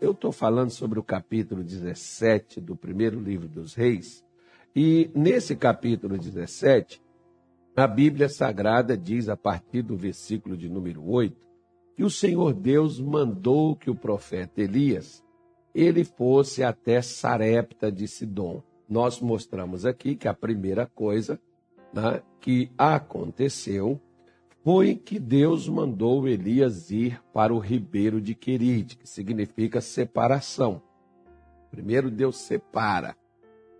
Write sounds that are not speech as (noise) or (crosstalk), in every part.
Eu estou falando sobre o capítulo 17 do primeiro livro dos Reis, e nesse capítulo 17, a Bíblia Sagrada diz, a partir do versículo de número 8, que o Senhor Deus mandou que o profeta Elias ele fosse até Sarepta de Sidom. Nós mostramos aqui que a primeira coisa né, que aconteceu foi que Deus mandou Elias ir para o ribeiro de Querite, que significa separação. Primeiro Deus separa,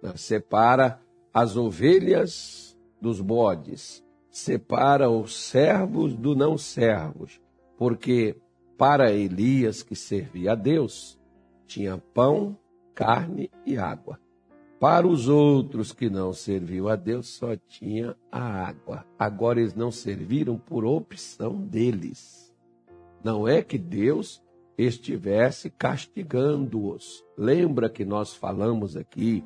né, separa as ovelhas dos bodes, separa os servos do não servos, porque para Elias que servia a Deus, tinha pão, carne e água. Para os outros que não serviam a Deus, só tinha a água. Agora eles não serviram por opção deles. Não é que Deus estivesse castigando-os. Lembra que nós falamos aqui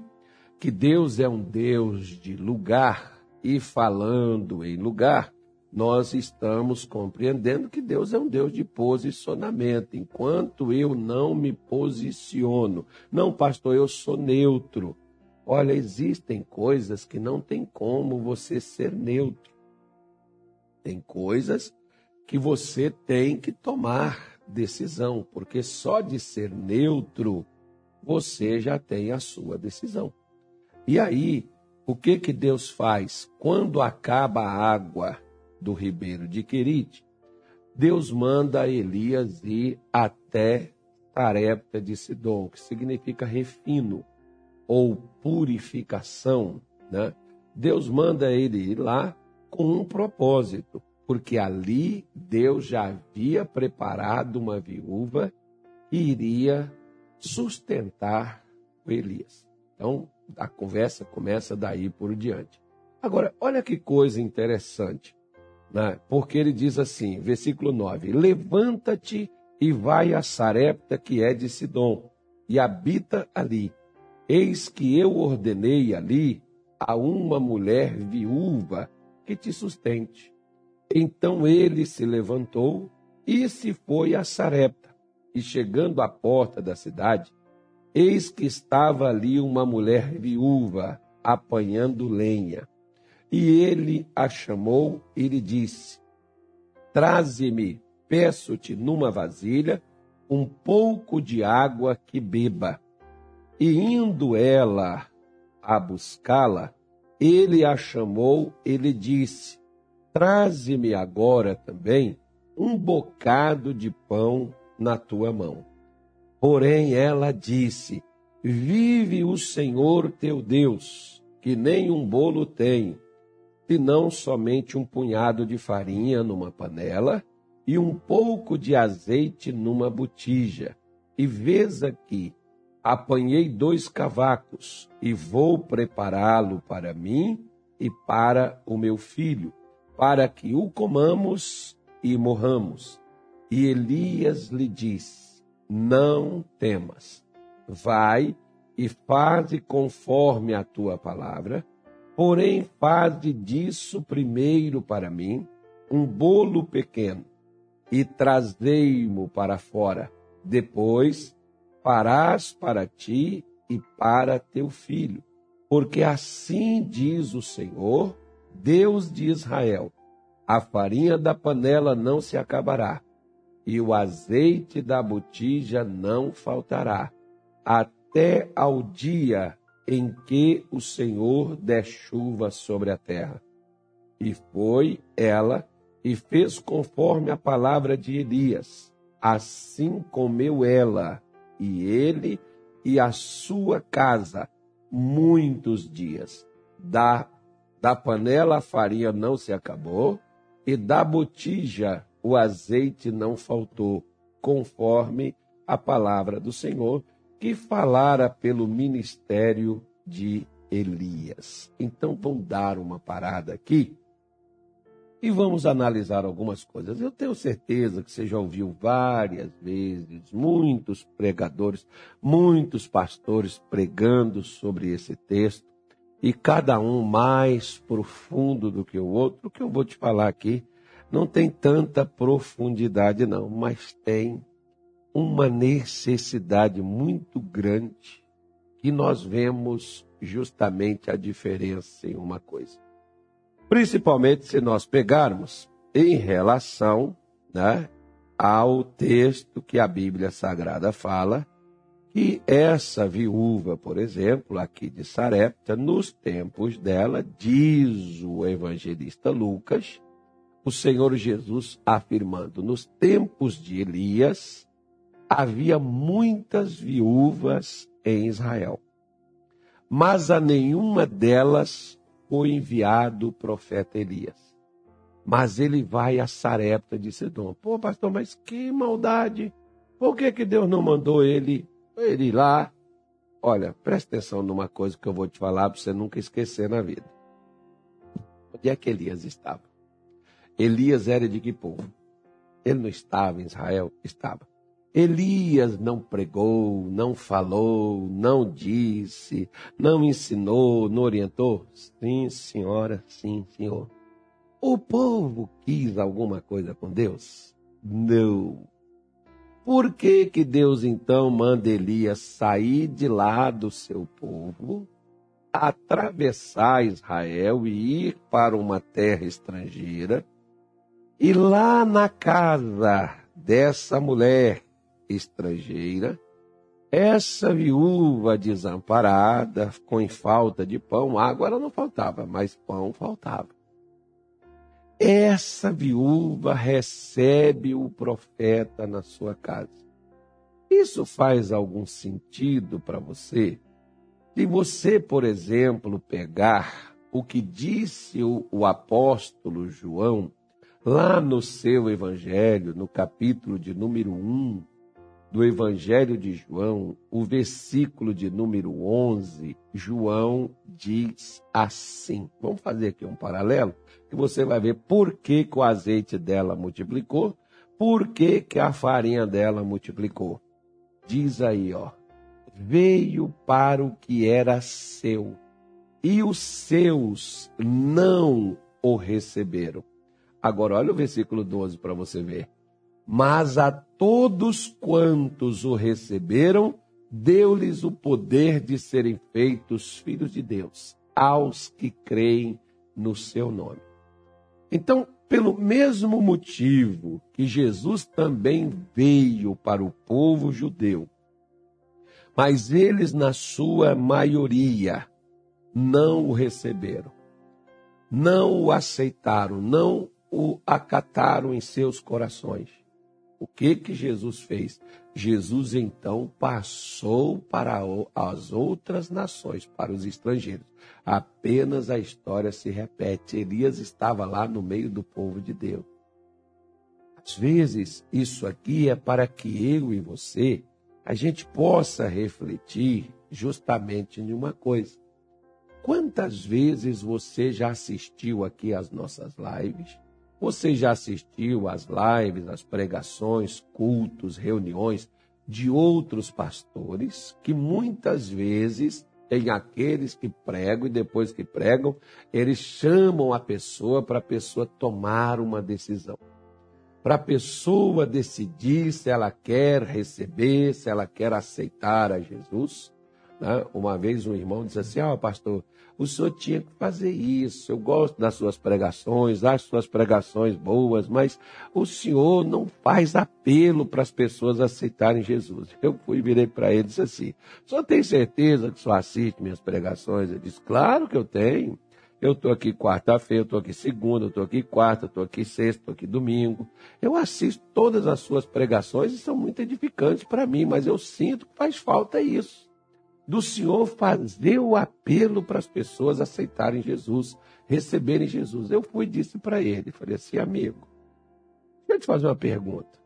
que Deus é um Deus de lugar e falando em lugar, nós estamos compreendendo que Deus é um Deus de posicionamento. Enquanto eu não me posiciono, não, pastor, eu sou neutro. Olha, existem coisas que não tem como você ser neutro. Tem coisas que você tem que tomar decisão, porque só de ser neutro você já tem a sua decisão. E aí, o que que Deus faz quando acaba a água? do ribeiro de Querite, Deus manda Elias ir até Tarepta de Sidom, que significa refino ou purificação. Né? Deus manda ele ir lá com um propósito, porque ali Deus já havia preparado uma viúva que iria sustentar o Elias. Então, a conversa começa daí por diante. Agora, olha que coisa interessante né? porque ele diz assim, versículo 9: Levanta-te e vai a Sarepta, que é de Sidom, e habita ali. Eis que eu ordenei ali a uma mulher viúva que te sustente. Então ele se levantou e se foi a Sarepta. E chegando à porta da cidade, eis que estava ali uma mulher viúva apanhando lenha. E ele a chamou e lhe disse: Traze-me, peço-te numa vasilha, um pouco de água que beba. E indo ela a buscá-la, ele a chamou e lhe disse: Traze-me agora também um bocado de pão na tua mão. Porém ela disse: Vive o Senhor teu Deus, que nem um bolo tenho, senão somente um punhado de farinha numa panela e um pouco de azeite numa botija. E vês aqui, apanhei dois cavacos e vou prepará-lo para mim e para o meu filho, para que o comamos e morramos. E Elias lhe disse: Não temas, vai e faze conforme a tua palavra Porém, faze disso primeiro para mim um bolo pequeno e trazei-mo para fora. Depois farás para ti e para teu filho. Porque assim diz o Senhor, Deus de Israel: a farinha da panela não se acabará, e o azeite da botija não faltará, até ao dia em que o Senhor der chuva sobre a terra. E foi ela e fez conforme a palavra de Elias. Assim comeu ela e ele e a sua casa muitos dias. Da, da panela a farinha não se acabou e da botija o azeite não faltou, conforme a palavra do Senhor que falara pelo ministério de Elias. Então vamos dar uma parada aqui e vamos analisar algumas coisas. Eu tenho certeza que você já ouviu várias vezes muitos pregadores, muitos pastores pregando sobre esse texto e cada um mais profundo do que o outro. O que eu vou te falar aqui não tem tanta profundidade não, mas tem uma necessidade muito grande que nós vemos justamente a diferença em uma coisa. Principalmente se nós pegarmos em relação né, ao texto que a Bíblia Sagrada fala, que essa viúva, por exemplo, aqui de Sarepta, nos tempos dela, diz o evangelista Lucas, o Senhor Jesus afirmando: nos tempos de Elias havia muitas viúvas em Israel, mas a nenhuma delas foi enviado o profeta Elias. Mas ele vai a Sarepta de Sidom. Pô, pastor, mas que maldade! Por que, que Deus não mandou ele, ele lá? Olha, presta atenção numa coisa que eu vou te falar para você nunca esquecer na vida. Onde é que Elias estava? Elias era de que povo? Ele não estava em Israel? Estava. Elias não pregou, não falou, não disse, não ensinou, não orientou? Sim, senhora, sim, senhor. O povo quis alguma coisa com Deus? Não. Por que, que Deus então manda Elias sair de lá do seu povo, atravessar Israel e ir para uma terra estrangeira? E lá na casa dessa mulher estrangeira, essa viúva desamparada, com falta de pão, água ela não faltava, mas pão faltava. Essa viúva recebe o profeta na sua casa. Isso faz algum sentido para você? Se você, por exemplo, pegar o que disse o, o apóstolo João, lá no seu evangelho, no capítulo de número 1, do Evangelho de João, o versículo de número 11, João diz assim. Vamos fazer aqui um paralelo, que você vai ver por que, que o azeite dela multiplicou, por que, que a farinha dela multiplicou. Diz aí, ó, veio para o que era seu, e os seus não o receberam. Agora, olha o versículo 12 para você ver. Mas a todos quantos o receberam, deu-lhes o poder de serem feitos filhos de Deus, aos que creem no seu nome. Então, pelo mesmo motivo que Jesus também veio para o povo judeu, mas eles, na sua maioria, não o receberam, não o aceitaram, não o acataram em seus corações. O que que Jesus fez? Jesus então passou para as outras nações, para os estrangeiros. Apenas a história se repete. Elias estava lá no meio do povo de Deus. Às vezes, isso aqui é para que eu e você a gente possa refletir justamente em uma coisa. Quantas vezes você já assistiu aqui às nossas lives? Você já assistiu às lives, às pregações, cultos, reuniões de outros pastores que muitas vezes tem aqueles que pregam e depois que pregam, eles chamam a pessoa para a pessoa tomar uma decisão. Para a pessoa decidir se ela quer receber, se ela quer aceitar a Jesus. Né? Uma vez um irmão disse assim: Ó, oh, pastor, o senhor tinha que fazer isso. Eu gosto das suas pregações, acho suas pregações boas, mas o senhor não faz apelo para as pessoas aceitarem Jesus. Eu fui virei para ele e disse assim: o senhor tem certeza que o senhor assiste minhas pregações? Ele disse: claro que eu tenho. Eu estou aqui quarta-feira, eu estou aqui segunda, eu estou aqui quarta, estou aqui sexta, estou aqui domingo. Eu assisto todas as suas pregações e são muito edificantes para mim, mas eu sinto que faz falta isso do Senhor fazer o apelo para as pessoas aceitarem Jesus, receberem Jesus. Eu fui e disse para ele, falei assim, amigo, deixa eu te fazer uma pergunta.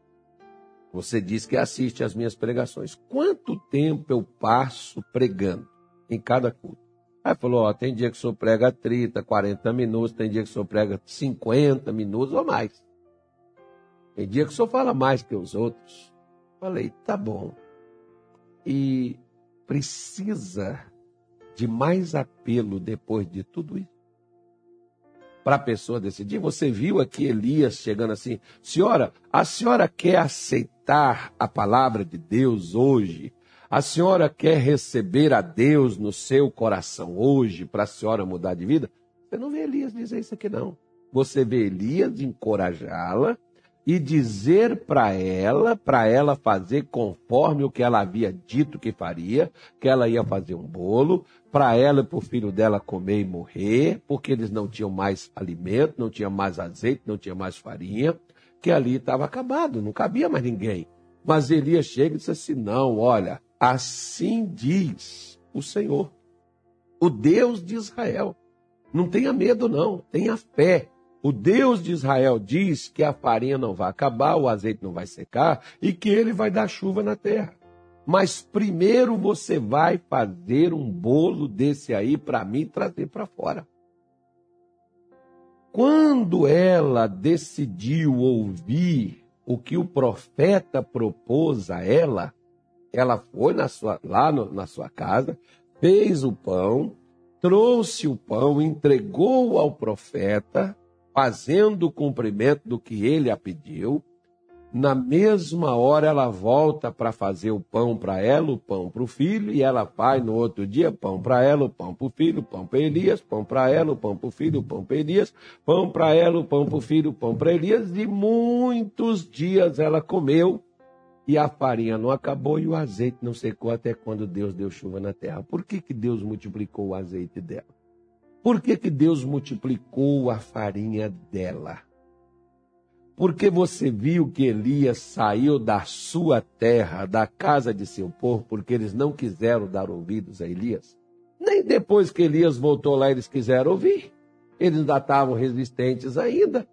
Você diz que assiste às minhas pregações. Quanto tempo eu passo pregando em cada culto? Aí falou, ó, tem dia que o senhor prega 30, 40 minutos, tem dia que o senhor prega 50 minutos ou mais. Tem dia que o senhor fala mais que os outros. Falei, tá bom. E precisa de mais apelo depois de tudo isso? para a pessoa decidir. Você viu aqui Elias chegando assim: Senhora, a senhora quer aceitar a palavra de Deus hoje? A senhora quer receber a Deus no seu coração hoje para a senhora mudar de vida? Você não vê Elias dizer isso aqui, não. Você vê Elias encorajá-la e dizer para ela, para ela fazer conforme o que ela havia dito que faria, que ela ia fazer um bolo, para ela e para o filho dela comer e morrer, porque eles não tinham mais alimento, não tinha mais azeite, não tinha mais farinha, que ali estava acabado, não cabia mais ninguém. Mas Elias chega e diz assim: não, olha, assim diz o Senhor, o Deus de Israel. Não tenha medo, não, tenha fé. O Deus de Israel diz que a farinha não vai acabar, o azeite não vai secar e que ele vai dar chuva na terra. Mas primeiro você vai fazer um bolo desse aí para mim trazer para fora. Quando ela decidiu ouvir o que o profeta propôs a ela, ela foi na sua, lá no, na sua casa, fez o pão, trouxe o pão, entregou ao profeta, fazendo o cumprimento do que ele a pediu. Na mesma hora ela volta para fazer o pão para ela, o pão para o filho, e ela faz no outro dia pão para ela, o pão para o filho, pão para Elias, pão para ela, o pão para o filho, pão para Elias, pão para ela, o pão para o filho, pão para Elias, e muitos dias ela comeu, e a farinha não acabou e o azeite não secou até quando Deus deu chuva na terra. Por que, que Deus multiplicou o azeite dela? Por que, que Deus multiplicou a farinha dela? Porque você viu que Elias saiu da sua terra, da casa de seu povo, porque eles não quiseram dar ouvidos a Elias? Nem depois que Elias voltou lá, eles quiseram ouvir. Eles ainda estavam resistentes ainda.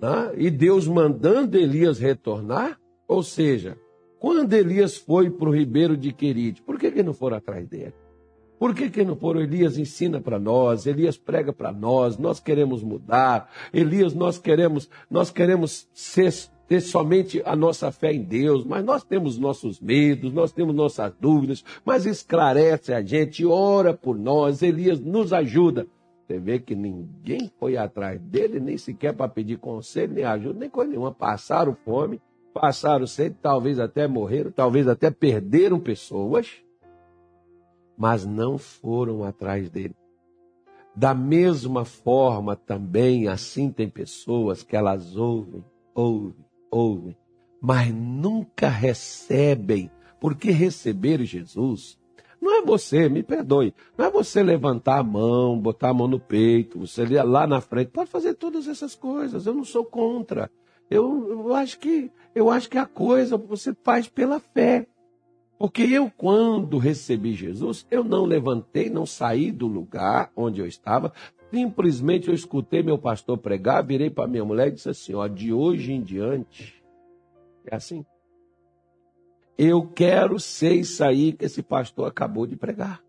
Né? E Deus mandando Elias retornar, ou seja, quando Elias foi para o ribeiro de Querite, por que, que não foram atrás dele? Por que, que não foram? Elias ensina para nós, Elias prega para nós, nós queremos mudar. Elias, nós queremos, nós queremos ser, ter somente a nossa fé em Deus, mas nós temos nossos medos, nós temos nossas dúvidas, mas esclarece a gente, ora por nós, Elias nos ajuda. Você vê que ninguém foi atrás dele, nem sequer para pedir conselho, nem ajuda, nem coisa nenhuma. Passaram fome, passaram sede, talvez até morreram, talvez até perderam pessoas mas não foram atrás dele. Da mesma forma também, assim tem pessoas que elas ouvem, ouvem, ouvem, mas nunca recebem, porque receber Jesus não é você, me perdoe, não é você levantar a mão, botar a mão no peito, você ir lá na frente, pode fazer todas essas coisas, eu não sou contra. Eu, eu acho que eu acho que a coisa você faz pela fé. Porque eu, quando recebi Jesus, eu não levantei, não saí do lugar onde eu estava, simplesmente eu escutei meu pastor pregar, virei para minha mulher e disse assim: ó, de hoje em diante, é assim. Eu quero ser isso aí que esse pastor acabou de pregar.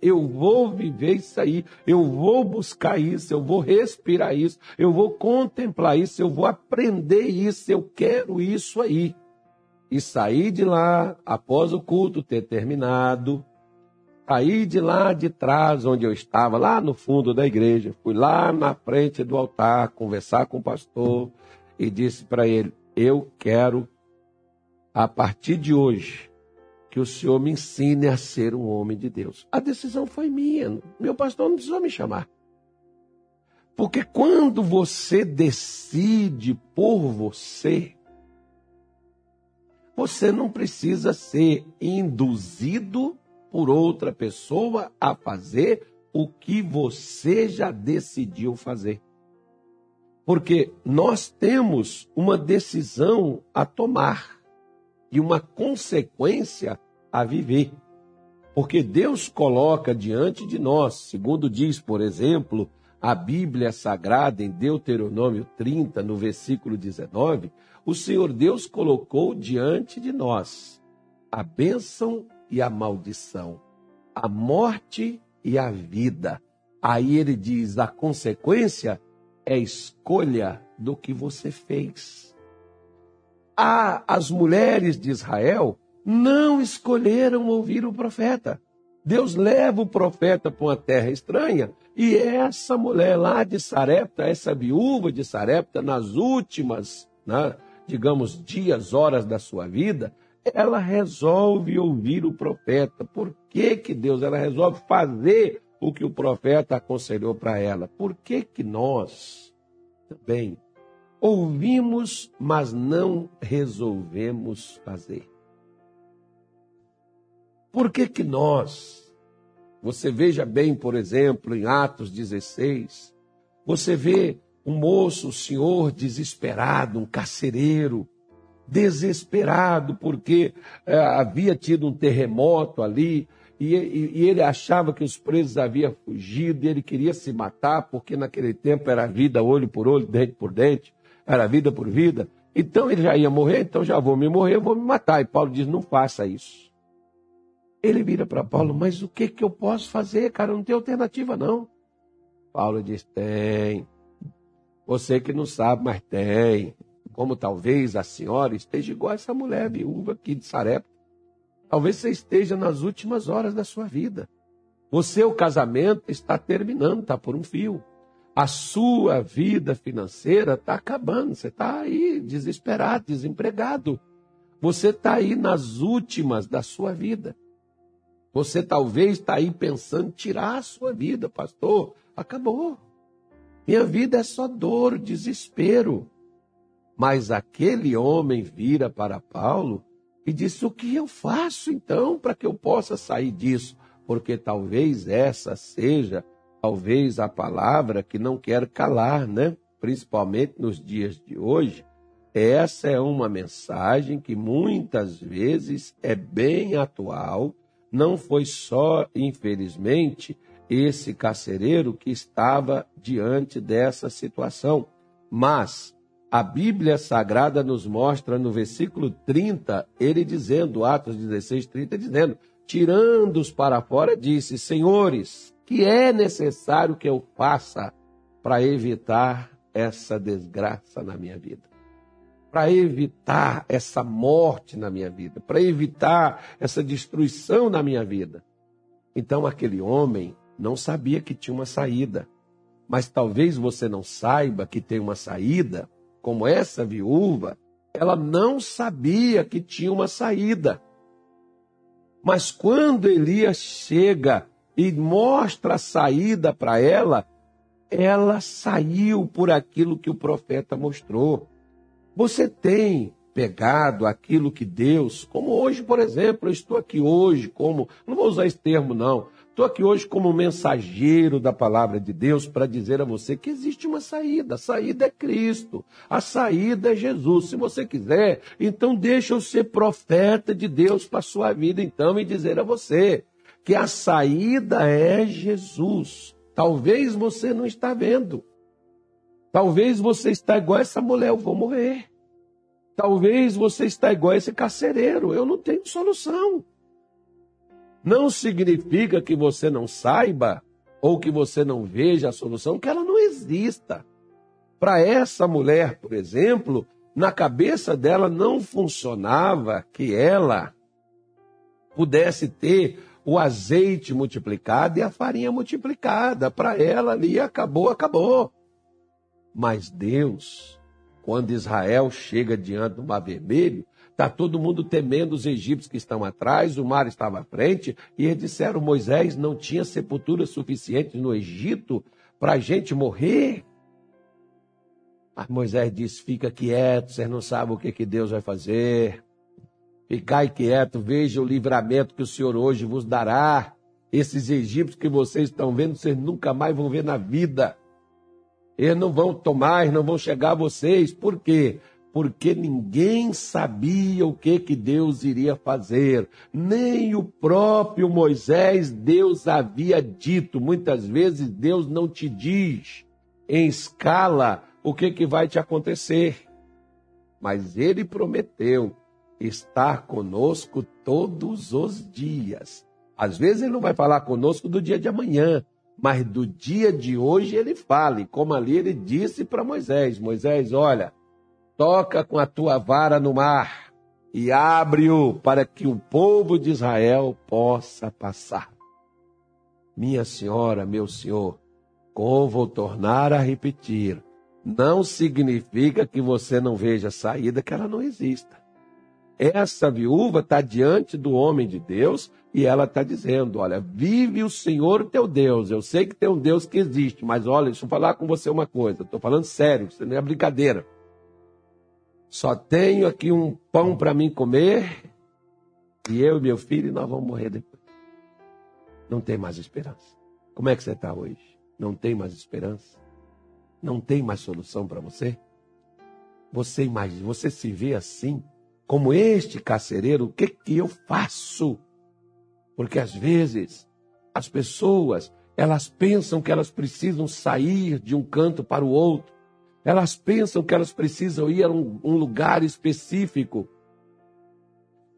Eu vou viver isso aí, eu vou buscar isso, eu vou respirar isso, eu vou contemplar isso, eu vou aprender isso, eu quero isso aí e saí de lá após o culto ter terminado. Saí de lá de trás, onde eu estava, lá no fundo da igreja. Fui lá na frente do altar conversar com o pastor e disse para ele: Eu quero, a partir de hoje, que o senhor me ensine a ser um homem de Deus. A decisão foi minha. Meu pastor não precisou me chamar. Porque quando você decide por você, você não precisa ser induzido por outra pessoa a fazer o que você já decidiu fazer. Porque nós temos uma decisão a tomar e uma consequência a viver. Porque Deus coloca diante de nós, segundo diz, por exemplo, a Bíblia Sagrada em Deuteronômio 30, no versículo 19, o Senhor Deus colocou diante de nós a bênção e a maldição, a morte e a vida. Aí ele diz: a consequência é escolha do que você fez. Ah, as mulheres de Israel não escolheram ouvir o profeta. Deus leva o profeta para uma terra estranha e essa mulher lá de Sarepta, essa viúva de Sarepta, nas últimas, né, digamos, dias, horas da sua vida, ela resolve ouvir o profeta. Por que, que Deus? Ela resolve fazer o que o profeta aconselhou para ela. Por que, que nós também ouvimos, mas não resolvemos fazer? Por que, que nós, você veja bem, por exemplo, em Atos 16, você vê um moço, um senhor desesperado, um carcereiro, desesperado porque é, havia tido um terremoto ali e, e, e, ele achava que os presos haviam fugido e ele queria se matar porque naquele tempo era vida olho por olho, dente por dente, era vida por vida. Então ele já ia morrer, então já vou me morrer, vou me matar. E Paulo diz: não faça isso. Ele vira para Paulo, mas o que, que eu posso fazer, cara? Não tem alternativa, não. Paulo diz: tem. Você que não sabe, mas tem. Como talvez a senhora esteja igual essa mulher viúva aqui de Sarepta. Talvez você esteja nas últimas horas da sua vida. O casamento está terminando, está por um fio. A sua vida financeira está acabando. Você está aí desesperado, desempregado. Você está aí nas últimas da sua vida. Você talvez está aí pensando tirar a sua vida, pastor. Acabou. Minha vida é só dor, desespero. Mas aquele homem vira para Paulo e disse: O que eu faço então para que eu possa sair disso? Porque talvez essa seja, talvez a palavra que não quer calar, né? Principalmente nos dias de hoje. Essa é uma mensagem que muitas vezes é bem atual não foi só, infelizmente, esse carcereiro que estava diante dessa situação, mas a Bíblia Sagrada nos mostra no versículo 30, ele dizendo, Atos 16, 30, dizendo: Tirando-os para fora, disse: Senhores, que é necessário que eu faça para evitar essa desgraça na minha vida? para evitar essa morte na minha vida, para evitar essa destruição na minha vida. Então aquele homem não sabia que tinha uma saída. Mas talvez você não saiba que tem uma saída, como essa viúva, ela não sabia que tinha uma saída. Mas quando Elias chega e mostra a saída para ela, ela saiu por aquilo que o profeta mostrou. Você tem pegado aquilo que Deus, como hoje, por exemplo, eu estou aqui hoje como, não vou usar esse termo não, estou aqui hoje como mensageiro da palavra de Deus para dizer a você que existe uma saída, a saída é Cristo, a saída é Jesus. Se você quiser, então deixa eu ser profeta de Deus para a sua vida então e dizer a você que a saída é Jesus. Talvez você não está vendo. Talvez você está igual essa mulher, eu vou morrer. Talvez você está igual esse carcereiro, eu não tenho solução. Não significa que você não saiba ou que você não veja a solução, que ela não exista. Para essa mulher, por exemplo, na cabeça dela não funcionava que ela pudesse ter o azeite multiplicado e a farinha multiplicada. Para ela ali acabou, acabou. Mas Deus, quando Israel chega diante do Mar Vermelho, está todo mundo temendo os egípcios que estão atrás, o mar estava à frente, e eles disseram: Moisés não tinha sepultura suficiente no Egito para a gente morrer. Mas Moisés disse: Fica quieto, vocês não sabem o que, que Deus vai fazer. Ficai quieto, veja o livramento que o Senhor hoje vos dará. Esses egípcios que vocês estão vendo, vocês nunca mais vão ver na vida. Eles não vão tomar, não vão chegar a vocês. Por quê? Porque ninguém sabia o que, que Deus iria fazer. Nem o próprio Moisés Deus havia dito. Muitas vezes Deus não te diz em escala o que, que vai te acontecer. Mas ele prometeu estar conosco todos os dias. Às vezes ele não vai falar conosco do dia de amanhã, mas do dia de hoje ele fale, como ali ele disse para Moisés: Moisés, olha, toca com a tua vara no mar e abre-o para que o povo de Israel possa passar. minha senhora, meu senhor, como vou tornar a repetir, não significa que você não veja saída, que ela não exista. Essa viúva está diante do homem de Deus e ela está dizendo: Olha, vive o Senhor teu Deus. Eu sei que tem um Deus que existe, mas olha, deixa eu falar com você uma coisa. Estou falando sério, isso não é brincadeira. Só tenho aqui um pão para mim comer e eu e meu filho nós vamos morrer depois. Não tem mais esperança. Como é que você está hoje? Não tem mais esperança? Não tem mais solução para você? Você imagina, você se vê assim, como este carcereiro, o que, que eu faço? Porque às vezes as pessoas, elas pensam que elas precisam sair de um canto para o outro. Elas pensam que elas precisam ir a um, um lugar específico.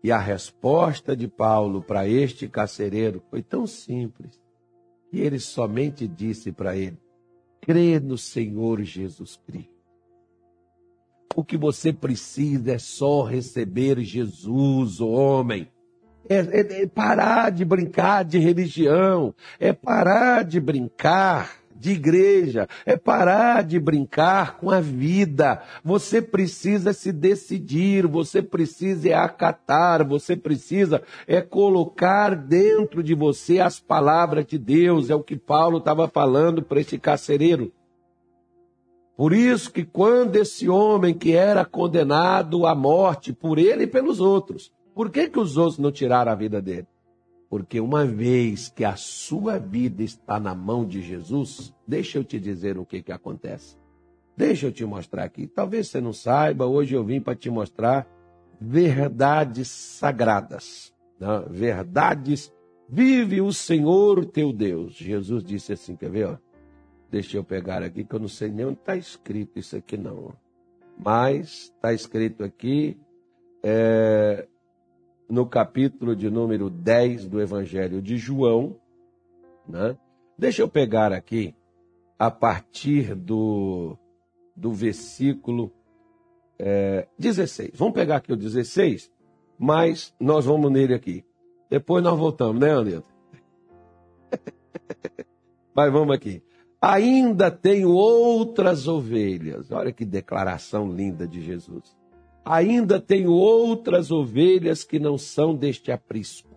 E a resposta de Paulo para este carcereiro foi tão simples. E ele somente disse para ele: crê no Senhor Jesus Cristo. O que você precisa é só receber Jesus, o homem. É, é, é parar de brincar de religião, é parar de brincar de igreja, é parar de brincar com a vida. Você precisa se decidir, você precisa é acatar, você precisa é colocar dentro de você as palavras de Deus, é o que Paulo estava falando para este carcereiro. Por isso que quando esse homem que era condenado à morte por ele e pelos outros, por que, que os outros não tiraram a vida dele? Porque uma vez que a sua vida está na mão de Jesus, deixa eu te dizer o que, que acontece. Deixa eu te mostrar aqui. Talvez você não saiba, hoje eu vim para te mostrar verdades sagradas. Né? Verdades. Vive o Senhor teu Deus. Jesus disse assim: quer ver? Ó? Deixa eu pegar aqui, que eu não sei nem onde está escrito isso aqui, não. Mas está escrito aqui. É, no capítulo de número 10 do Evangelho de João. Né? Deixa eu pegar aqui, a partir do, do versículo é, 16. Vamos pegar aqui o 16, mas nós vamos nele aqui. Depois nós voltamos, né, Anilton? (laughs) mas vamos aqui. Ainda tenho outras ovelhas. Olha que declaração linda de Jesus. Ainda tenho outras ovelhas que não são deste aprisco.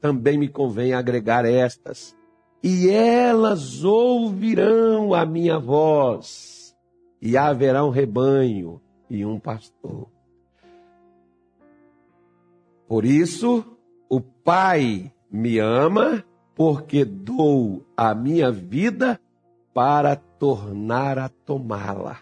Também me convém agregar estas, e elas ouvirão a minha voz, e haverá um rebanho e um pastor. Por isso, o Pai me ama, porque dou a minha vida para tornar a tomá-la.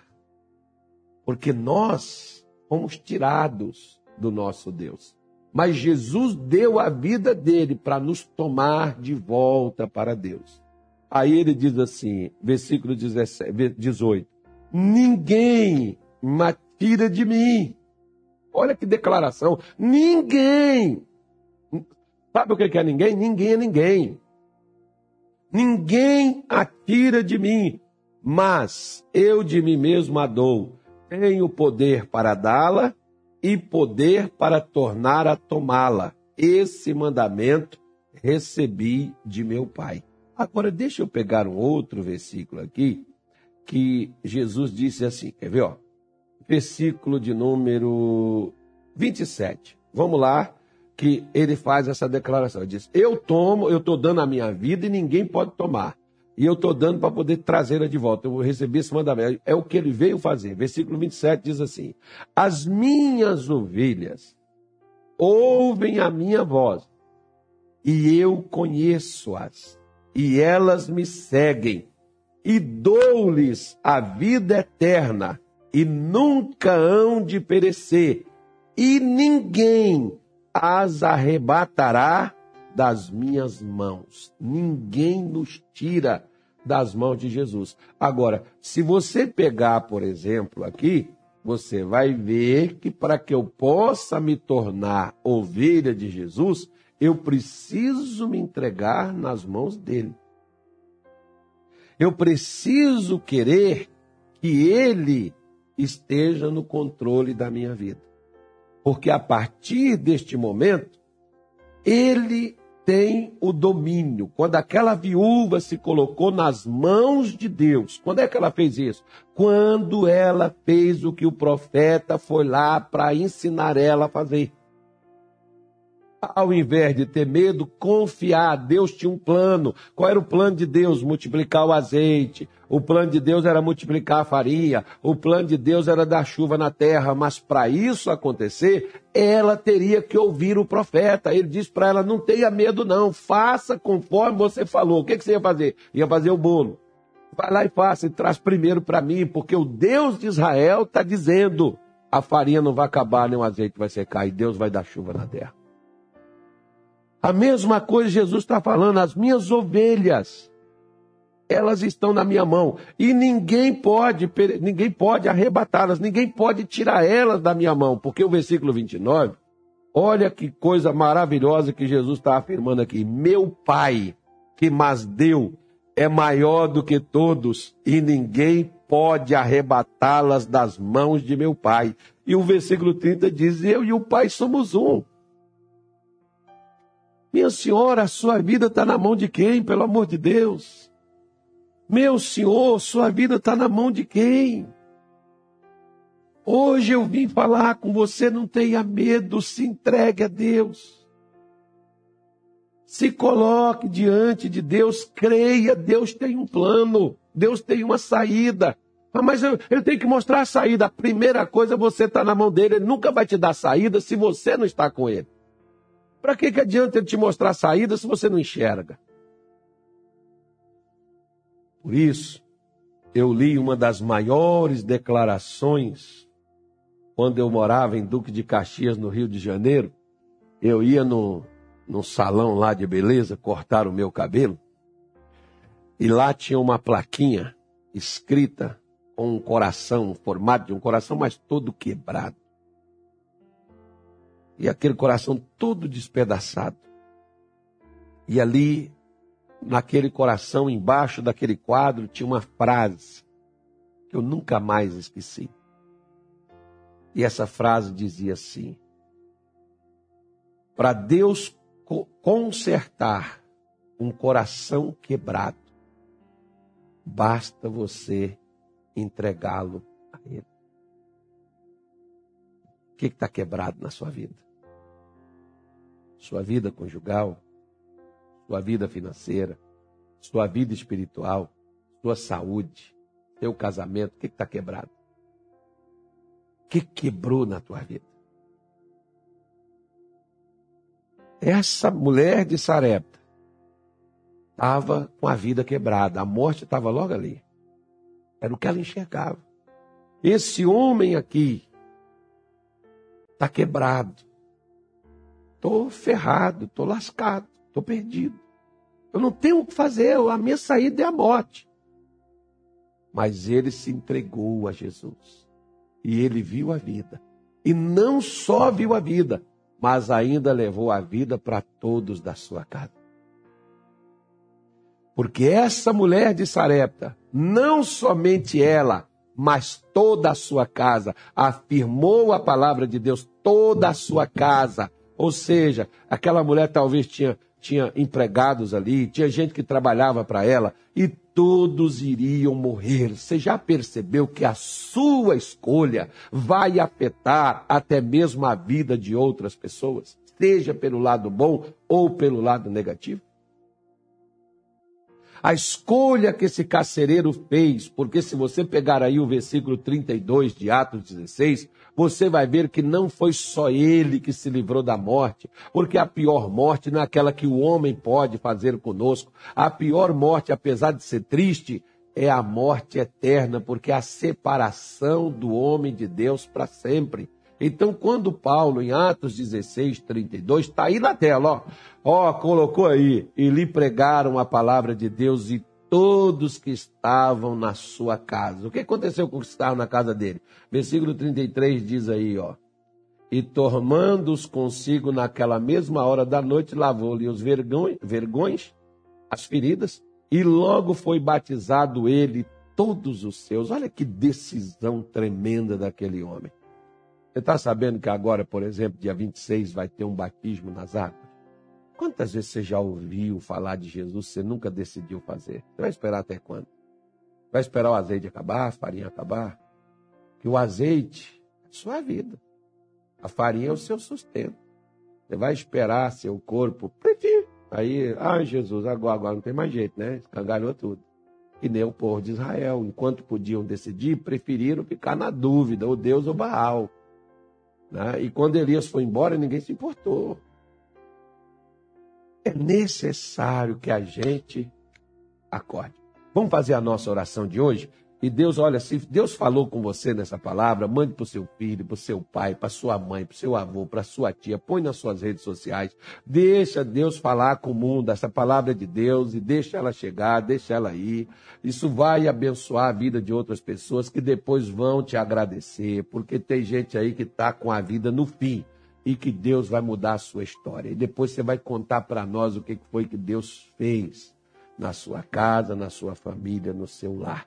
Porque nós fomos tirados do nosso Deus. Mas Jesus deu a vida dele para nos tomar de volta para Deus. Aí ele diz assim, versículo 17, 18: Ninguém me tira de mim. Olha que declaração. Ninguém. Sabe o que é ninguém? Ninguém é ninguém. Ninguém atira de mim, mas eu de mim mesmo a dou tenho poder para dá-la e poder para tornar a tomá-la. Esse mandamento recebi de meu Pai. Agora, deixa eu pegar um outro versículo aqui, que Jesus disse assim, quer ver? Ó? Versículo de número 27. Vamos lá, que ele faz essa declaração. Ele diz: Eu tomo, eu estou dando a minha vida e ninguém pode tomar e eu estou dando para poder trazê-la de volta. Eu recebi esse mandamento. É o que ele veio fazer. Versículo 27 diz assim: As minhas ovelhas ouvem a minha voz, e eu conheço-as, e elas me seguem, e dou-lhes a vida eterna, e nunca hão de perecer, e ninguém as arrebatará das minhas mãos. Ninguém nos tira das mãos de Jesus. Agora, se você pegar, por exemplo, aqui, você vai ver que para que eu possa me tornar ovelha de Jesus, eu preciso me entregar nas mãos dele. Eu preciso querer que ele esteja no controle da minha vida. Porque a partir deste momento, ele tem o domínio. Quando aquela viúva se colocou nas mãos de Deus, quando é que ela fez isso? Quando ela fez o que o profeta foi lá para ensinar ela a fazer ao invés de ter medo, confiar. Deus tinha um plano. Qual era o plano de Deus? Multiplicar o azeite. O plano de Deus era multiplicar a farinha. O plano de Deus era dar chuva na terra. Mas para isso acontecer, ela teria que ouvir o profeta. Ele disse para ela: não tenha medo, não. Faça conforme você falou. O que, que você ia fazer? Ia fazer o bolo. Vai lá e faça e traz primeiro para mim, porque o Deus de Israel está dizendo: a farinha não vai acabar, nem o azeite vai secar, e Deus vai dar chuva na terra. A mesma coisa Jesus está falando, as minhas ovelhas, elas estão na minha mão e ninguém pode, ninguém pode arrebatá-las, ninguém pode tirar elas da minha mão, porque o versículo 29, olha que coisa maravilhosa que Jesus está afirmando aqui: meu Pai que mas deu é maior do que todos e ninguém pode arrebatá-las das mãos de meu Pai. E o versículo 30 diz: Eu e o Pai somos um. Minha senhora, a sua vida está na mão de quem, pelo amor de Deus? Meu senhor, sua vida está na mão de quem? Hoje eu vim falar com você, não tenha medo, se entregue a Deus. Se coloque diante de Deus, creia, Deus tem um plano, Deus tem uma saída. Ah, mas eu, eu tenho que mostrar a saída. A primeira coisa, você está na mão dele, ele nunca vai te dar saída se você não está com ele. Para que, que adianta ele te mostrar a saída se você não enxerga? Por isso, eu li uma das maiores declarações quando eu morava em Duque de Caxias, no Rio de Janeiro. Eu ia no, no salão lá de beleza cortar o meu cabelo e lá tinha uma plaquinha escrita com um coração, um formato de um coração, mas todo quebrado e aquele coração todo despedaçado. E ali, naquele coração, embaixo daquele quadro, tinha uma frase que eu nunca mais esqueci. E essa frase dizia assim: Para Deus consertar um coração quebrado, basta você entregá-lo a Ele. O que está quebrado na sua vida? Sua vida conjugal, sua vida financeira, sua vida espiritual, sua saúde, seu casamento, o que está quebrado? O que quebrou na tua vida? Essa mulher de Sarepta estava com a vida quebrada, a morte estava logo ali. Era o que ela enxergava. Esse homem aqui está quebrado. Estou ferrado, estou lascado, estou perdido. Eu não tenho o que fazer, a minha saída é a morte. Mas ele se entregou a Jesus. E ele viu a vida. E não só viu a vida, mas ainda levou a vida para todos da sua casa. Porque essa mulher de Sarepta, não somente ela, mas toda a sua casa, afirmou a palavra de Deus, toda a sua casa ou seja, aquela mulher talvez tinha, tinha empregados ali, tinha gente que trabalhava para ela e todos iriam morrer. Você já percebeu que a sua escolha vai afetar até mesmo a vida de outras pessoas, seja pelo lado bom ou pelo lado negativo? a escolha que esse carcereiro fez, porque se você pegar aí o versículo 32 de Atos 16, você vai ver que não foi só ele que se livrou da morte, porque a pior morte não é aquela que o homem pode fazer conosco. A pior morte, apesar de ser triste, é a morte eterna, porque é a separação do homem de Deus para sempre. Então, quando Paulo, em Atos 16, 32, está aí na tela, ó, ó, colocou aí, e lhe pregaram a palavra de Deus e todos que estavam na sua casa. O que aconteceu com os que estavam na casa dele? Versículo 33 diz aí, ó. E tomando-os consigo naquela mesma hora da noite, lavou-lhe os vergões, vergões, as feridas, e logo foi batizado ele, todos os seus. Olha que decisão tremenda daquele homem. Você está sabendo que agora, por exemplo, dia 26 vai ter um batismo nas águas? Quantas vezes você já ouviu falar de Jesus, você nunca decidiu fazer? Você vai esperar até quando? Vai esperar o azeite acabar, a farinha acabar? Que o azeite é a sua vida. A farinha é o seu sustento. Você vai esperar seu corpo. Aí, ah, Jesus, agora, agora não tem mais jeito, né? Escangalhou tudo. E nem o povo de Israel, enquanto podiam decidir, preferiram ficar na dúvida, o Deus ou Baal. Né? E quando Elias foi embora, ninguém se importou. É necessário que a gente acorde. Vamos fazer a nossa oração de hoje? E Deus, olha, se Deus falou com você nessa palavra, mande para o seu filho, para o seu pai, para sua mãe, para o seu avô, para sua tia, põe nas suas redes sociais. Deixa Deus falar com o mundo, essa palavra de Deus, e deixa ela chegar, deixa ela ir. Isso vai abençoar a vida de outras pessoas que depois vão te agradecer, porque tem gente aí que está com a vida no fim e que Deus vai mudar a sua história. E depois você vai contar para nós o que foi que Deus fez na sua casa, na sua família, no seu lar.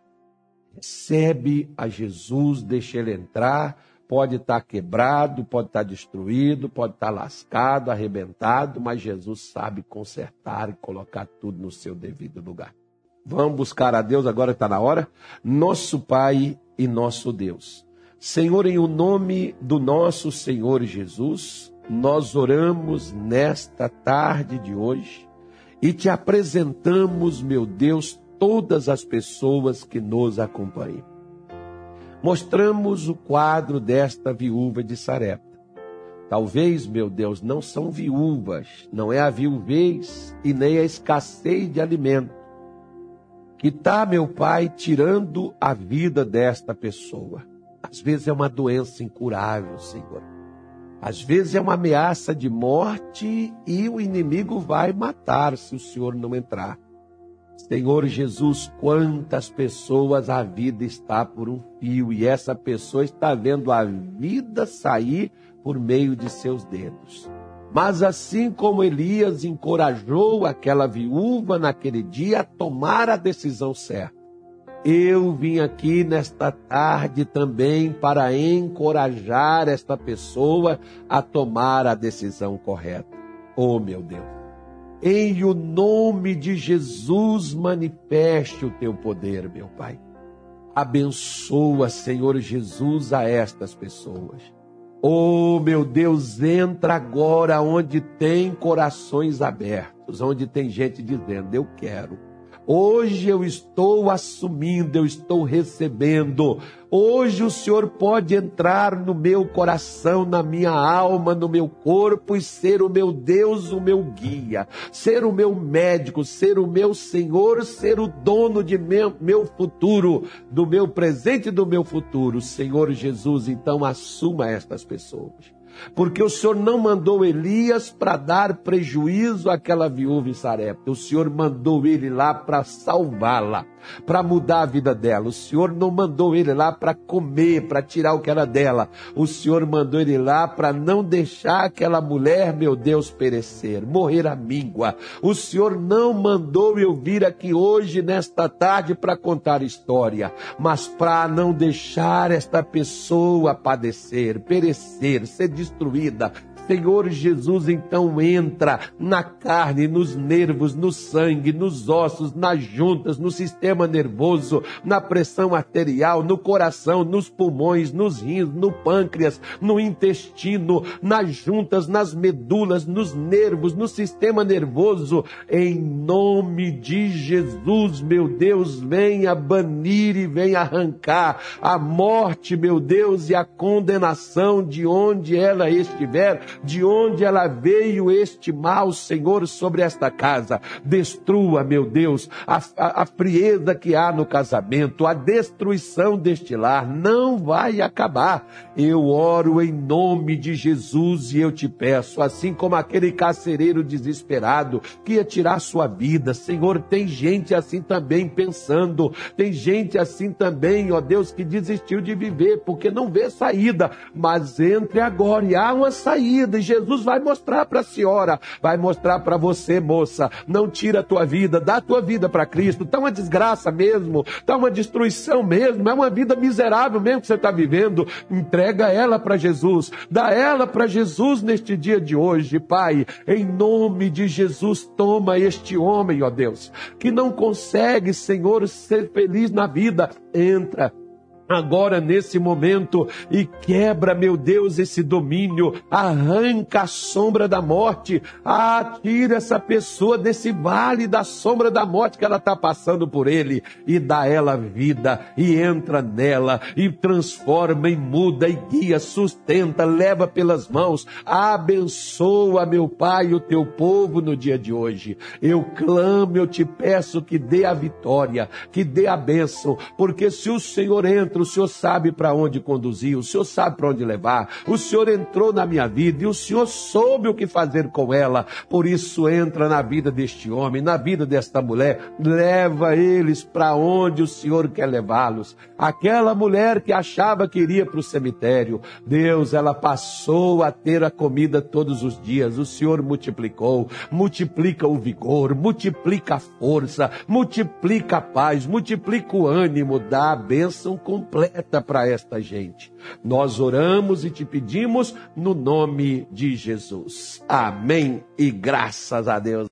Recebe a Jesus, deixa ele entrar. Pode estar tá quebrado, pode estar tá destruído, pode estar tá lascado, arrebentado, mas Jesus sabe consertar e colocar tudo no seu devido lugar. Vamos buscar a Deus agora está na hora? Nosso Pai e nosso Deus. Senhor, em o nome do nosso Senhor Jesus, nós oramos nesta tarde de hoje e te apresentamos, meu Deus, todas as pessoas que nos acompanham. Mostramos o quadro desta viúva de Sarepta. Talvez, meu Deus, não são viúvas, não é a viuvez e nem a escassez de alimento que está, meu Pai, tirando a vida desta pessoa. Às vezes é uma doença incurável, Senhor. Às vezes é uma ameaça de morte e o inimigo vai matar se o Senhor não entrar. Senhor Jesus, quantas pessoas a vida está por um fio e essa pessoa está vendo a vida sair por meio de seus dedos. Mas assim como Elias encorajou aquela viúva naquele dia a tomar a decisão certa, eu vim aqui nesta tarde também para encorajar esta pessoa a tomar a decisão correta. Oh, meu Deus. Em o nome de Jesus, manifeste o teu poder, meu Pai. Abençoa, Senhor Jesus, a estas pessoas. Oh, meu Deus, entra agora onde tem corações abertos, onde tem gente dizendo: Eu quero Hoje eu estou assumindo, eu estou recebendo. Hoje o Senhor pode entrar no meu coração, na minha alma, no meu corpo e ser o meu Deus, o meu guia, ser o meu médico, ser o meu Senhor, ser o dono de meu, futuro, do meu presente e do meu futuro. Senhor Jesus, então assuma estas pessoas porque o Senhor não mandou Elias para dar prejuízo àquela viúva em Sarepta. O Senhor mandou ele lá para salvá-la, para mudar a vida dela. O Senhor não mandou ele lá para comer, para tirar o que era dela. O Senhor mandou ele lá para não deixar aquela mulher, meu Deus, perecer, morrer à míngua. O Senhor não mandou eu vir aqui hoje, nesta tarde, para contar história, mas para não deixar esta pessoa padecer, perecer, ser destruída. Senhor Jesus, então entra na carne, nos nervos, no sangue, nos ossos, nas juntas, no sistema nervoso, na pressão arterial, no coração, nos pulmões, nos rins, no pâncreas, no intestino, nas juntas, nas medulas, nos nervos, no sistema nervoso. Em nome de Jesus, meu Deus, venha banir e venha arrancar a morte, meu Deus, e a condenação de onde ela estiver de onde ela veio este mal, Senhor, sobre esta casa. Destrua, meu Deus, a, a, a frieza que há no casamento, a destruição deste lar não vai acabar. Eu oro em nome de Jesus e eu te peço, assim como aquele carcereiro desesperado que ia tirar sua vida, Senhor, tem gente assim também pensando, tem gente assim também, ó Deus, que desistiu de viver porque não vê saída, mas entre agora e há uma saída vida. E Jesus vai mostrar para a senhora, vai mostrar para você, moça. Não tira a tua vida, dá a tua vida para Cristo. Está uma desgraça mesmo, está uma destruição mesmo, é uma vida miserável mesmo que você está vivendo. Entrega ela para Jesus, dá ela para Jesus neste dia de hoje, Pai. Em nome de Jesus, toma este homem, ó Deus, que não consegue, Senhor, ser feliz na vida. Entra agora nesse momento e quebra, meu Deus, esse domínio, arranca a sombra da morte, ah, tira essa pessoa desse vale da sombra da morte que ela está passando por ele e dá ela vida e entra nela e transforma e muda e guia, sustenta, leva pelas mãos, abençoa, meu Pai, o teu povo no dia de hoje. Eu clamo, eu te peço que dê a vitória, que dê a bênção, porque se o Senhor entra, o Senhor sabe para onde conduzir, o Senhor sabe para onde levar, o Senhor entrou na minha vida e o Senhor soube o que fazer com ela. Por isso, entra na vida deste homem, na vida desta mulher, leva eles para onde o Senhor quer levá-los. Aquela mulher que achava que iria para o cemitério, Deus, ela passou a ter a comida todos os dias, o Senhor multiplicou, multiplica o vigor, multiplica a força, multiplica a paz, multiplica o ânimo, dá a bênção completa completa para esta gente. Nós oramos e te pedimos no nome de Jesus. Amém e graças a Deus.